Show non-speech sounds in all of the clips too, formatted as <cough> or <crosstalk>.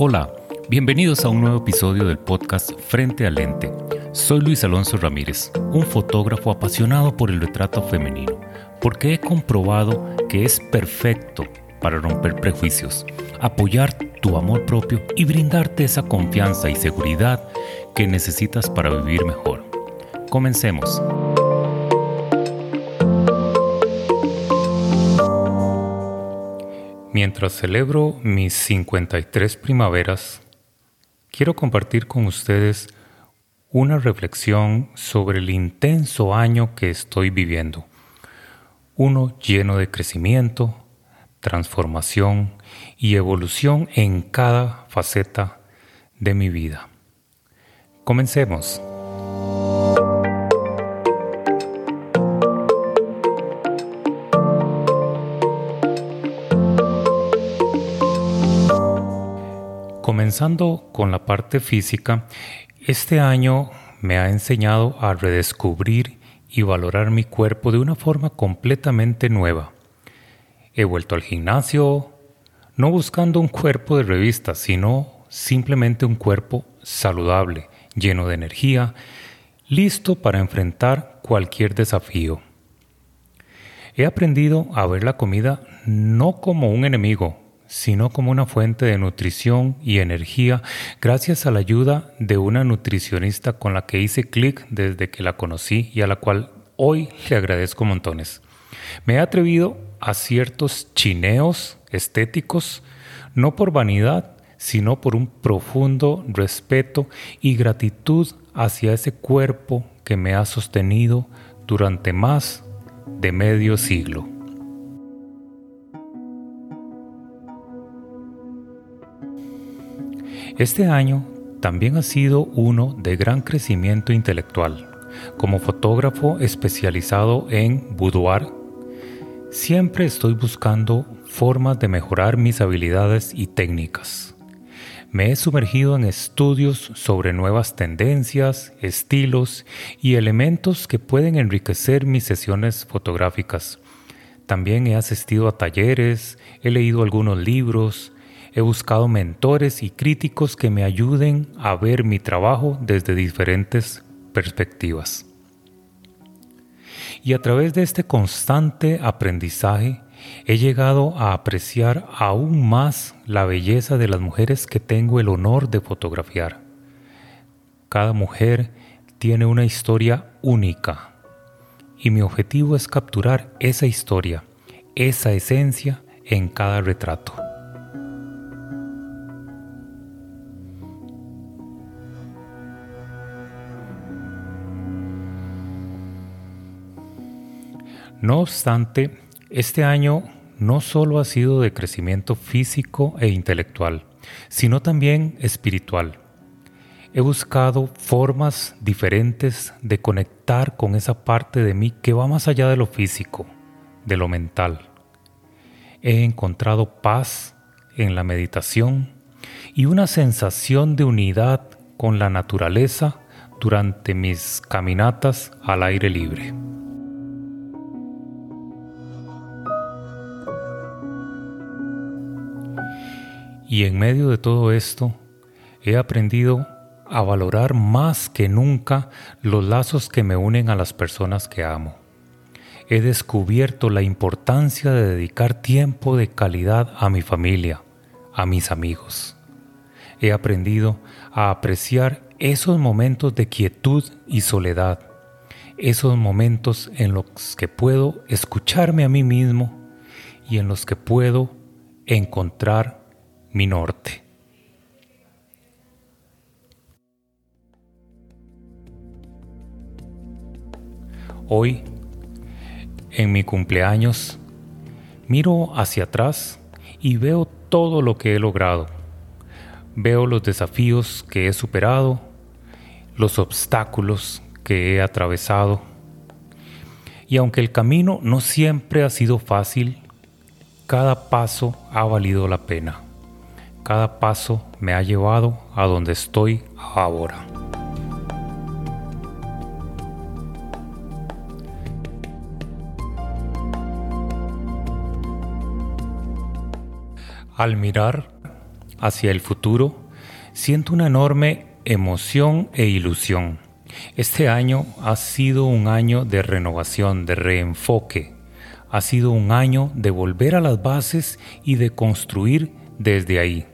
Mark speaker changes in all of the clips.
Speaker 1: Hola, bienvenidos a un nuevo episodio del podcast Frente al Lente. Soy Luis Alonso Ramírez, un fotógrafo apasionado por el retrato femenino, porque he comprobado que es perfecto para romper prejuicios, apoyar tu amor propio y brindarte esa confianza y seguridad que necesitas para vivir mejor. Comencemos. Mientras celebro mis 53 primaveras, quiero compartir con ustedes una reflexión sobre el intenso año que estoy viviendo. Uno lleno de crecimiento, transformación y evolución en cada faceta de mi vida. Comencemos. Comenzando con la parte física, este año me ha enseñado a redescubrir y valorar mi cuerpo de una forma completamente nueva. He vuelto al gimnasio, no buscando un cuerpo de revista, sino simplemente un cuerpo saludable, lleno de energía, listo para enfrentar cualquier desafío. He aprendido a ver la comida no como un enemigo, sino como una fuente de nutrición y energía gracias a la ayuda de una nutricionista con la que hice clic desde que la conocí y a la cual hoy le agradezco montones. Me he atrevido a ciertos chineos estéticos, no por vanidad, sino por un profundo respeto y gratitud hacia ese cuerpo que me ha sostenido durante más de medio siglo. Este año también ha sido uno de gran crecimiento intelectual. Como fotógrafo especializado en boudoir, siempre estoy buscando formas de mejorar mis habilidades y técnicas. Me he sumergido en estudios sobre nuevas tendencias, estilos y elementos que pueden enriquecer mis sesiones fotográficas. También he asistido a talleres, he leído algunos libros, He buscado mentores y críticos que me ayuden a ver mi trabajo desde diferentes perspectivas. Y a través de este constante aprendizaje he llegado a apreciar aún más la belleza de las mujeres que tengo el honor de fotografiar. Cada mujer tiene una historia única y mi objetivo es capturar esa historia, esa esencia en cada retrato. No obstante, este año no solo ha sido de crecimiento físico e intelectual, sino también espiritual. He buscado formas diferentes de conectar con esa parte de mí que va más allá de lo físico, de lo mental. He encontrado paz en la meditación y una sensación de unidad con la naturaleza durante mis caminatas al aire libre. Y en medio de todo esto, he aprendido a valorar más que nunca los lazos que me unen a las personas que amo. He descubierto la importancia de dedicar tiempo de calidad a mi familia, a mis amigos. He aprendido a apreciar esos momentos de quietud y soledad, esos momentos en los que puedo escucharme a mí mismo y en los que puedo encontrar mi norte. Hoy, en mi cumpleaños, miro hacia atrás y veo todo lo que he logrado. Veo los desafíos que he superado, los obstáculos que he atravesado. Y aunque el camino no siempre ha sido fácil, cada paso ha valido la pena cada paso me ha llevado a donde estoy ahora. Al mirar hacia el futuro, siento una enorme emoción e ilusión. Este año ha sido un año de renovación, de reenfoque. Ha sido un año de volver a las bases y de construir desde ahí.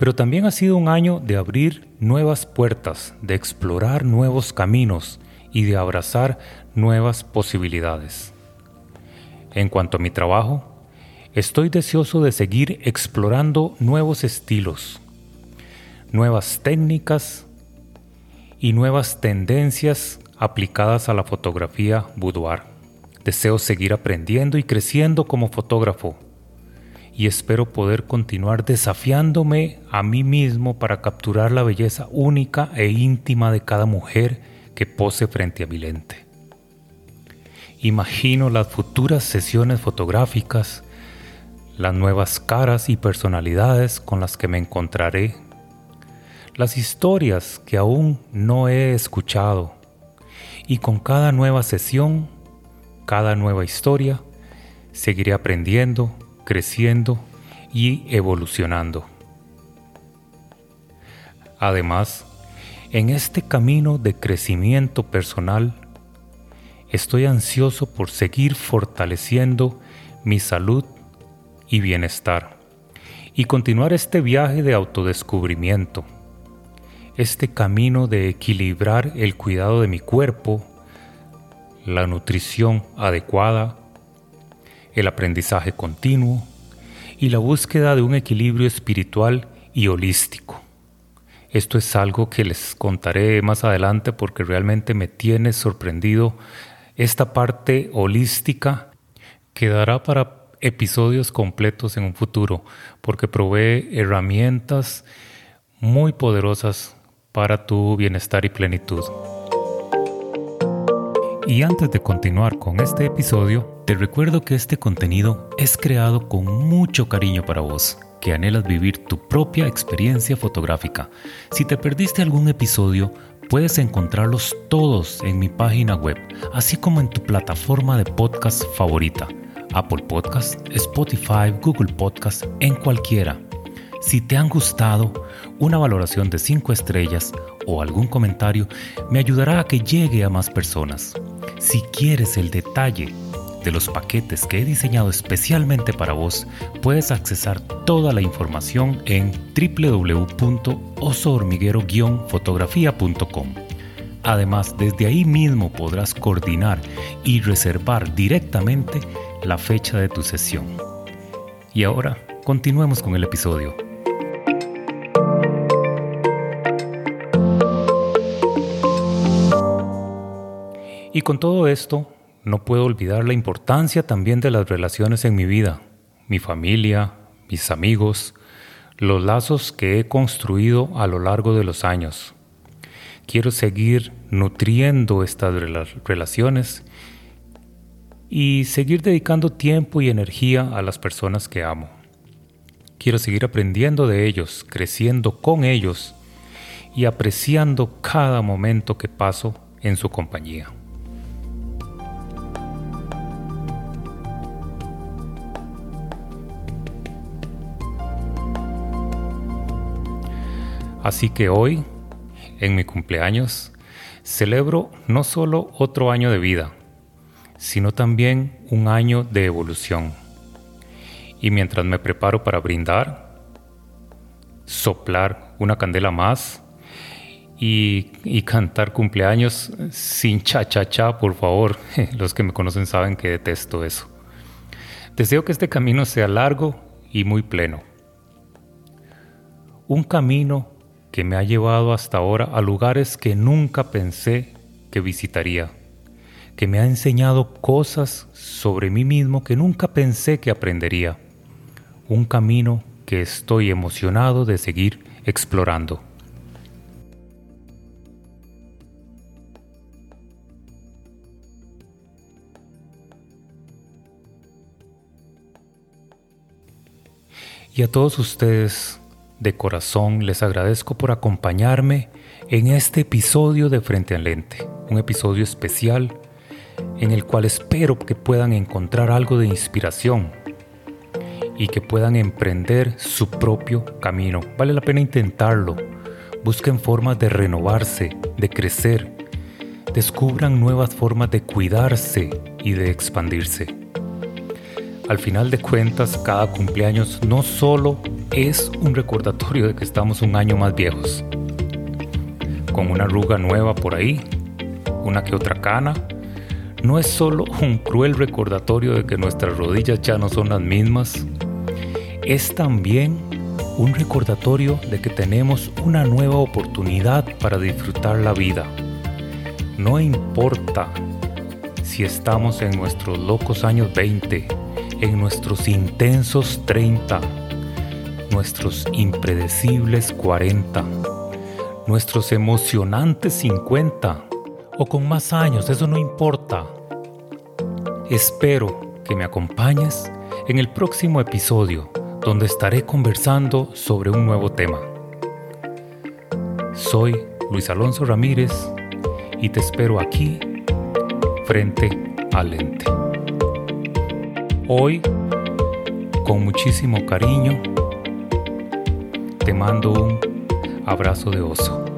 Speaker 1: Pero también ha sido un año de abrir nuevas puertas, de explorar nuevos caminos y de abrazar nuevas posibilidades. En cuanto a mi trabajo, estoy deseoso de seguir explorando nuevos estilos, nuevas técnicas y nuevas tendencias aplicadas a la fotografía boudoir. Deseo seguir aprendiendo y creciendo como fotógrafo y espero poder continuar desafiándome a mí mismo para capturar la belleza única e íntima de cada mujer que pose frente a mi lente. Imagino las futuras sesiones fotográficas, las nuevas caras y personalidades con las que me encontraré las historias que aún no he escuchado. Y con cada nueva sesión, cada nueva historia, seguiré aprendiendo, creciendo y evolucionando. Además, en este camino de crecimiento personal, estoy ansioso por seguir fortaleciendo mi salud y bienestar y continuar este viaje de autodescubrimiento este camino de equilibrar el cuidado de mi cuerpo, la nutrición adecuada, el aprendizaje continuo y la búsqueda de un equilibrio espiritual y holístico. Esto es algo que les contaré más adelante porque realmente me tiene sorprendido esta parte holística quedará para episodios completos en un futuro porque provee herramientas muy poderosas para tu bienestar y plenitud. Y antes de continuar con este episodio, te recuerdo que este contenido es creado con mucho cariño para vos, que anhelas vivir tu propia experiencia fotográfica. Si te perdiste algún episodio, puedes encontrarlos todos en mi página web, así como en tu plataforma de podcast favorita, Apple Podcast, Spotify, Google Podcast, en cualquiera. Si te han gustado, una valoración de 5 estrellas o algún comentario me ayudará a que llegue a más personas. Si quieres el detalle de los paquetes que he diseñado especialmente para vos, puedes accesar toda la información en www.osohormiguero-fotografía.com. Además, desde ahí mismo podrás coordinar y reservar directamente la fecha de tu sesión. Y ahora, continuemos con el episodio. Y con todo esto, no puedo olvidar la importancia también de las relaciones en mi vida, mi familia, mis amigos, los lazos que he construido a lo largo de los años. Quiero seguir nutriendo estas relaciones y seguir dedicando tiempo y energía a las personas que amo. Quiero seguir aprendiendo de ellos, creciendo con ellos y apreciando cada momento que paso en su compañía. Así que hoy, en mi cumpleaños, celebro no solo otro año de vida, sino también un año de evolución. Y mientras me preparo para brindar, soplar una candela más y, cantar cumpleaños sin cha-cha-cha, por favor. <laughs> Los que me conocen saben que detesto eso. Deseo que este camino sea largo y muy pleno. Un camino que me ha llevado hasta ahora a lugares que nunca pensé que visitaría, que me ha enseñado cosas sobre mí mismo que nunca pensé que aprendería, un camino que estoy emocionado de seguir explorando. Y a todos ustedes de corazón les agradezco por acompañarme en este episodio de Frente al Lente, un episodio especial en el cual espero que puedan encontrar algo de inspiración y que puedan emprender su propio camino. Vale la pena intentarlo. Busquen formas de renovarse, de crecer. Descubran nuevas formas de cuidarse y de expandirse. Al final de cuentas, cada cumpleaños no solo es un recordatorio de que estamos un año más viejos, con una arruga nueva por ahí, una que otra cana, no es solo un cruel recordatorio de que nuestras rodillas ya no son las mismas, es también un recordatorio de que tenemos una nueva oportunidad para disfrutar la vida. No importa si estamos en nuestros locos años 20, en nuestros intensos 30, nuestros impredecibles 40, nuestros emocionantes 50 o con más años, eso no importa. Espero que me acompañes en el próximo episodio donde estaré conversando sobre un nuevo tema. Soy Luis Alonso Ramírez y te espero aquí frente al lente. Hoy, con muchísimo cariño, te mando un abrazo de oso.